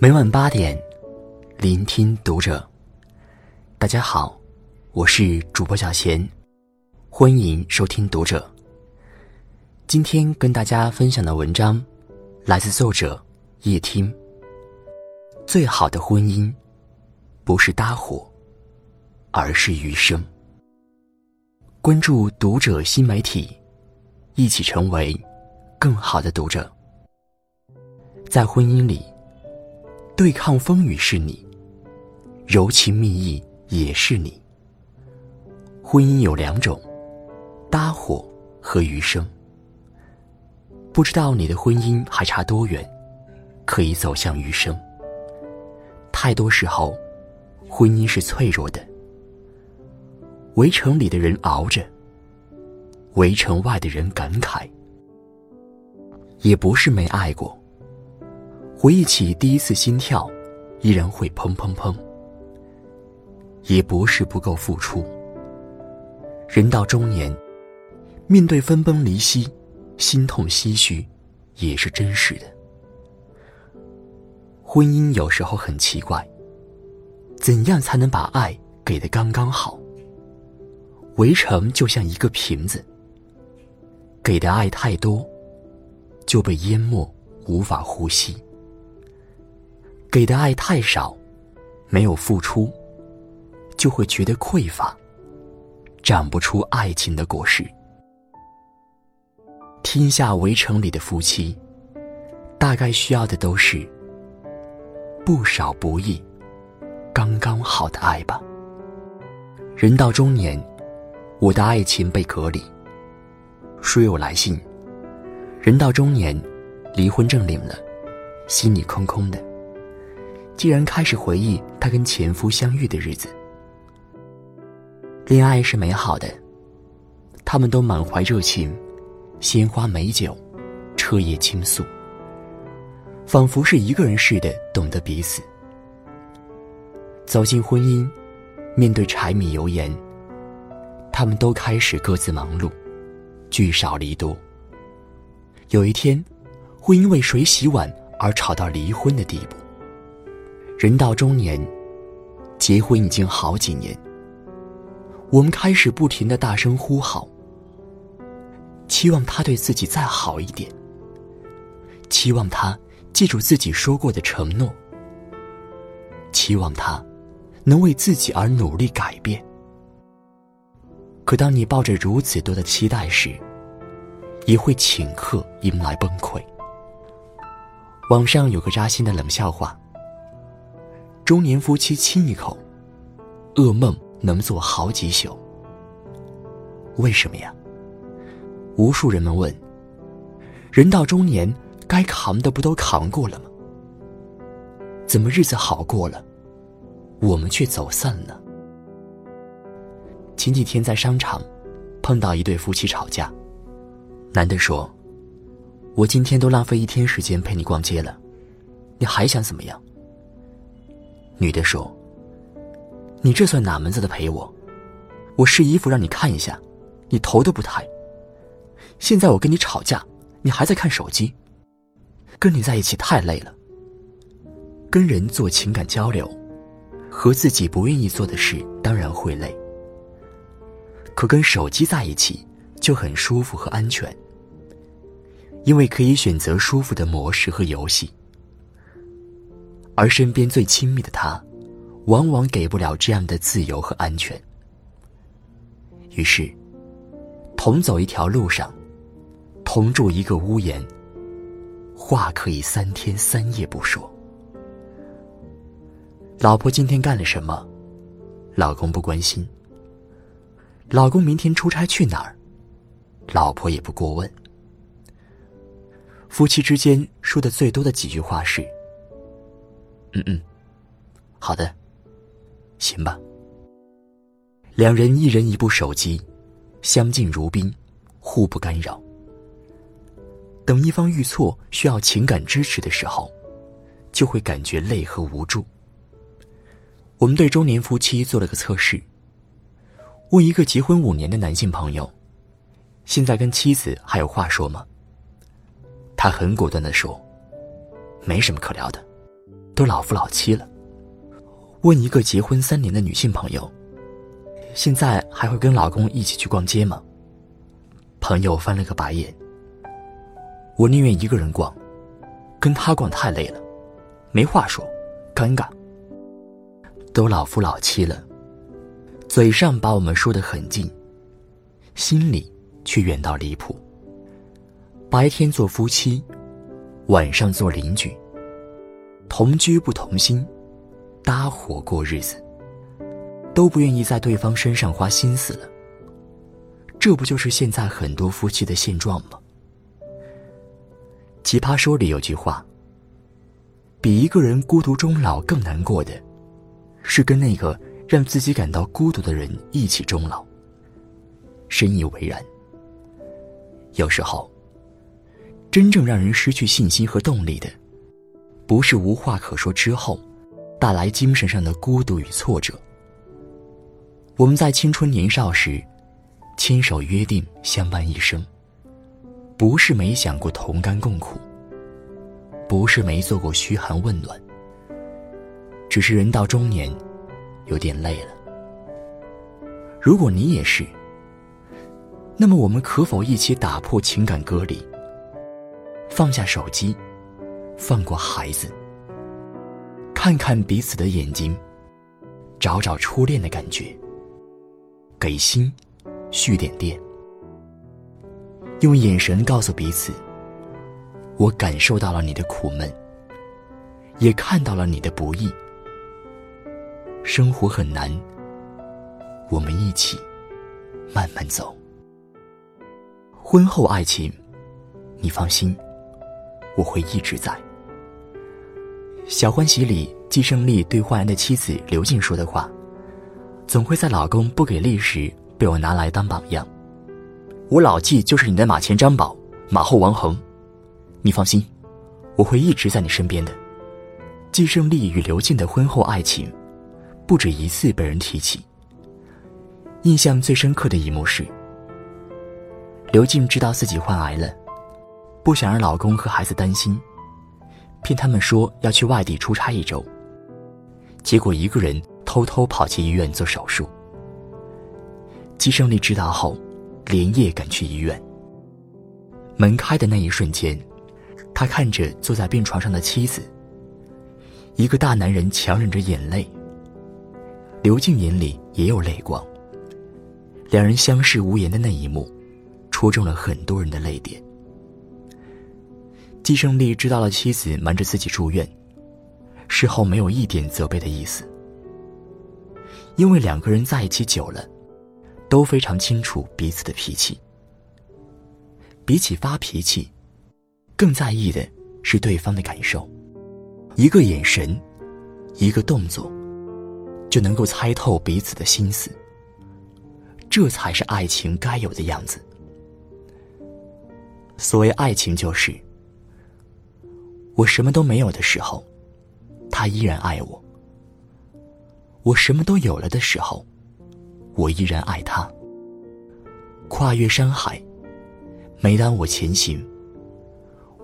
每晚八点，聆听读者。大家好，我是主播小贤，欢迎收听读者。今天跟大家分享的文章来自作者叶听。最好的婚姻，不是搭伙，而是余生。关注读者新媒体，一起成为更好的读者。在婚姻里。对抗风雨是你，柔情蜜意也是你。婚姻有两种，搭伙和余生。不知道你的婚姻还差多远，可以走向余生。太多时候，婚姻是脆弱的。围城里的人熬着，围城外的人感慨。也不是没爱过。回忆起第一次心跳，依然会砰砰砰。也不是不够付出。人到中年，面对分崩离析，心痛唏嘘，也是真实的。婚姻有时候很奇怪，怎样才能把爱给的刚刚好？围城就像一个瓶子，给的爱太多，就被淹没，无法呼吸。给的爱太少，没有付出，就会觉得匮乏，长不出爱情的果实。天下围城里的夫妻，大概需要的都是不少不易、刚刚好的爱吧。人到中年，我的爱情被隔离。书友来信，人到中年，离婚证领了，心里空空的。竟然开始回忆她跟前夫相遇的日子。恋爱是美好的，他们都满怀热情，鲜花美酒，彻夜倾诉，仿佛是一个人似的懂得彼此。走进婚姻，面对柴米油盐，他们都开始各自忙碌，聚少离多。有一天，会因为谁洗碗而吵到离婚的地步。人到中年，结婚已经好几年。我们开始不停的大声呼号，期望他对自己再好一点，期望他记住自己说过的承诺，期望他能为自己而努力改变。可当你抱着如此多的期待时，也会顷刻迎来崩溃。网上有个扎心的冷笑话。中年夫妻亲一口，噩梦能做好几宿。为什么呀？无数人们问。人到中年，该扛的不都扛过了吗？怎么日子好过了，我们却走散了呢？前几天在商场，碰到一对夫妻吵架。男的说：“我今天都浪费一天时间陪你逛街了，你还想怎么样？”女的说：“你这算哪门子的陪我？我试衣服让你看一下，你头都不抬。现在我跟你吵架，你还在看手机。跟你在一起太累了。跟人做情感交流，和自己不愿意做的事当然会累。可跟手机在一起就很舒服和安全，因为可以选择舒服的模式和游戏。”而身边最亲密的他，往往给不了这样的自由和安全。于是，同走一条路上，同住一个屋檐，话可以三天三夜不说。老婆今天干了什么，老公不关心。老公明天出差去哪儿，老婆也不过问。夫妻之间说的最多的几句话是。嗯嗯，好的，行吧。两人一人一部手机，相敬如宾，互不干扰。等一方遇错需要情感支持的时候，就会感觉累和无助。我们对中年夫妻做了个测试，问一个结婚五年的男性朋友：“现在跟妻子还有话说吗？”他很果断的说：“没什么可聊的。”都老夫老妻了。问一个结婚三年的女性朋友，现在还会跟老公一起去逛街吗？朋友翻了个白眼。我宁愿一个人逛，跟他逛太累了，没话说，尴尬。都老夫老妻了，嘴上把我们说得很近，心里却远到离谱。白天做夫妻，晚上做邻居，同居不同心。搭伙过日子，都不愿意在对方身上花心思了。这不就是现在很多夫妻的现状吗？奇葩说里有句话：“比一个人孤独终老更难过的，是跟那个让自己感到孤独的人一起终老。”深以为然。有时候，真正让人失去信心和动力的，不是无话可说之后。带来精神上的孤独与挫折。我们在青春年少时，牵手约定相伴一生，不是没想过同甘共苦，不是没做过嘘寒问暖，只是人到中年，有点累了。如果你也是，那么我们可否一起打破情感隔离，放下手机，放过孩子？看看彼此的眼睛，找找初恋的感觉，给心续点电，用眼神告诉彼此：我感受到了你的苦闷，也看到了你的不易。生活很难，我们一起慢慢走。婚后爱情，你放心，我会一直在。《小欢喜》里，季胜利对焕然的妻子刘静说的话，总会在老公不给力时被我拿来当榜样。我老季就是你的马前张宝，马后王恒，你放心，我会一直在你身边的。季胜利与刘静的婚后爱情，不止一次被人提起。印象最深刻的一幕是，刘静知道自己患癌了，不想让老公和孩子担心。骗他们说要去外地出差一周，结果一个人偷偷跑去医院做手术。季胜利知道后，连夜赶去医院。门开的那一瞬间，他看着坐在病床上的妻子，一个大男人强忍着眼泪。刘静眼里也有泪光。两人相视无言的那一幕，戳中了很多人的泪点。季胜利知道了妻子瞒着自己住院，事后没有一点责备的意思，因为两个人在一起久了，都非常清楚彼此的脾气。比起发脾气，更在意的是对方的感受。一个眼神，一个动作，就能够猜透彼此的心思。这才是爱情该有的样子。所谓爱情，就是。我什么都没有的时候，他依然爱我；我什么都有了的时候，我依然爱他。跨越山海，每当我前行，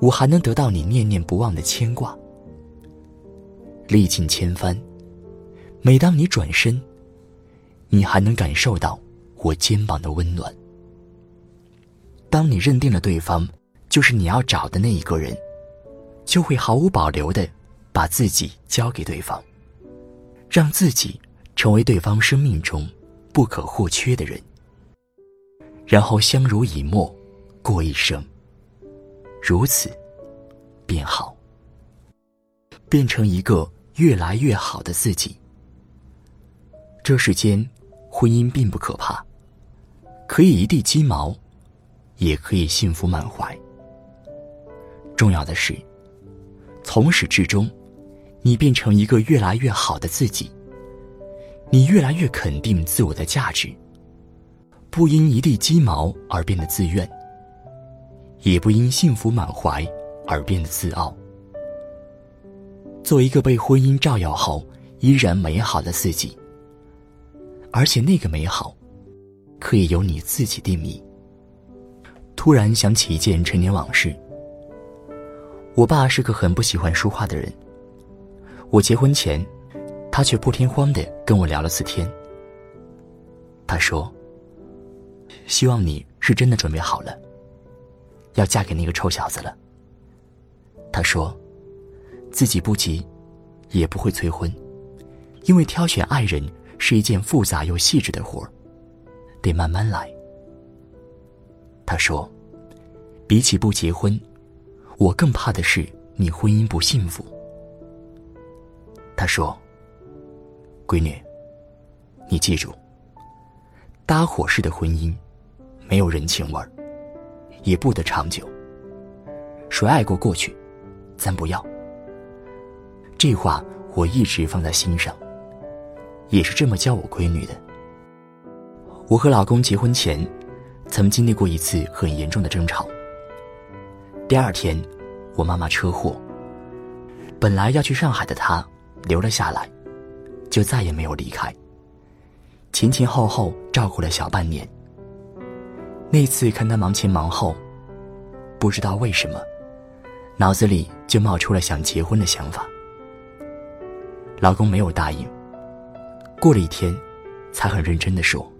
我还能得到你念念不忘的牵挂；历尽千帆，每当你转身，你还能感受到我肩膀的温暖。当你认定了对方就是你要找的那一个人。就会毫无保留的把自己交给对方，让自己成为对方生命中不可或缺的人，然后相濡以沫过一生。如此，便好，变成一个越来越好的自己。这世间，婚姻并不可怕，可以一地鸡毛，也可以幸福满怀。重要的是。从始至终，你变成一个越来越好的自己。你越来越肯定自我的价值，不因一地鸡毛而变得自怨，也不因幸福满怀而变得自傲。做一个被婚姻照耀后依然美好的自己，而且那个美好，可以由你自己定义。突然想起一件陈年往事。我爸是个很不喜欢说话的人。我结婚前，他却不听慌的跟我聊了次天。他说：“希望你是真的准备好了，要嫁给那个臭小子了。”他说：“自己不急，也不会催婚，因为挑选爱人是一件复杂又细致的活儿，得慢慢来。”他说：“比起不结婚，我更怕的是你婚姻不幸福。”他说：“闺女，你记住，搭伙式的婚姻没有人情味儿，也不得长久。谁爱过过去，咱不要。”这话我一直放在心上，也是这么教我闺女的。我和老公结婚前，曾经历过一次很严重的争吵。第二天，我妈妈车祸，本来要去上海的她。留了下来，就再也没有离开。前前后后照顾了小半年。那次看他忙前忙后，不知道为什么，脑子里就冒出了想结婚的想法。老公没有答应。过了一天，才很认真的说：“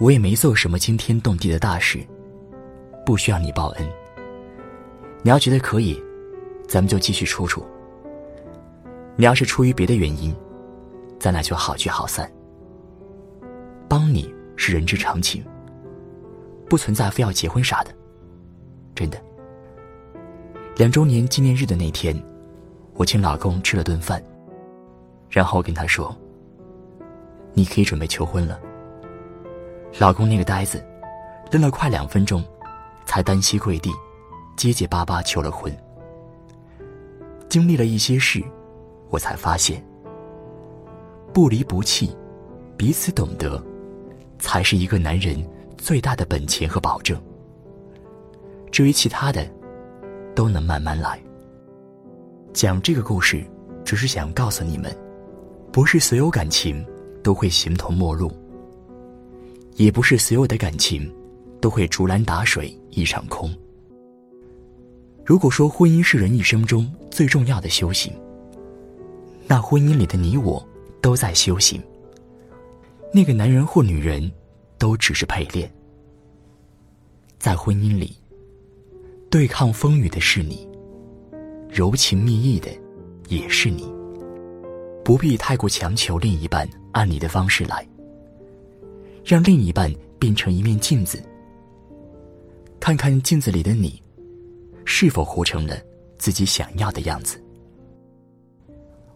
我也没做什么惊天动地的大事，不需要你报恩。你要觉得可以，咱们就继续处处。”你要是出于别的原因，咱俩就好聚好散。帮你是人之常情，不存在非要结婚啥的。真的。两周年纪念日的那天，我请老公吃了顿饭，然后跟他说：“你可以准备求婚了。”老公那个呆子，愣了快两分钟，才单膝跪地，结结巴巴求了婚。经历了一些事。我才发现，不离不弃，彼此懂得，才是一个男人最大的本钱和保证。至于其他的，都能慢慢来。讲这个故事，只是想告诉你们，不是所有感情都会形同陌路，也不是所有的感情都会竹篮打水一场空。如果说婚姻是人一生中最重要的修行，那婚姻里的你我都在修行。那个男人或女人，都只是陪练。在婚姻里，对抗风雨的是你，柔情蜜意的也是你。不必太过强求另一半按你的方式来，让另一半变成一面镜子，看看镜子里的你，是否活成了自己想要的样子。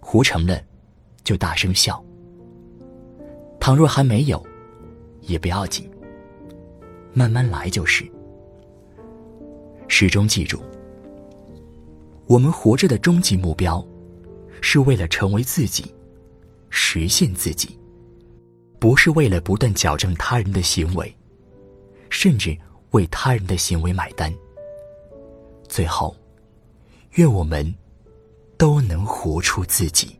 活成了，就大声笑。倘若还没有，也不要紧，慢慢来就是。始终记住，我们活着的终极目标，是为了成为自己，实现自己，不是为了不断矫正他人的行为，甚至为他人的行为买单。最后，愿我们。都能活出自己。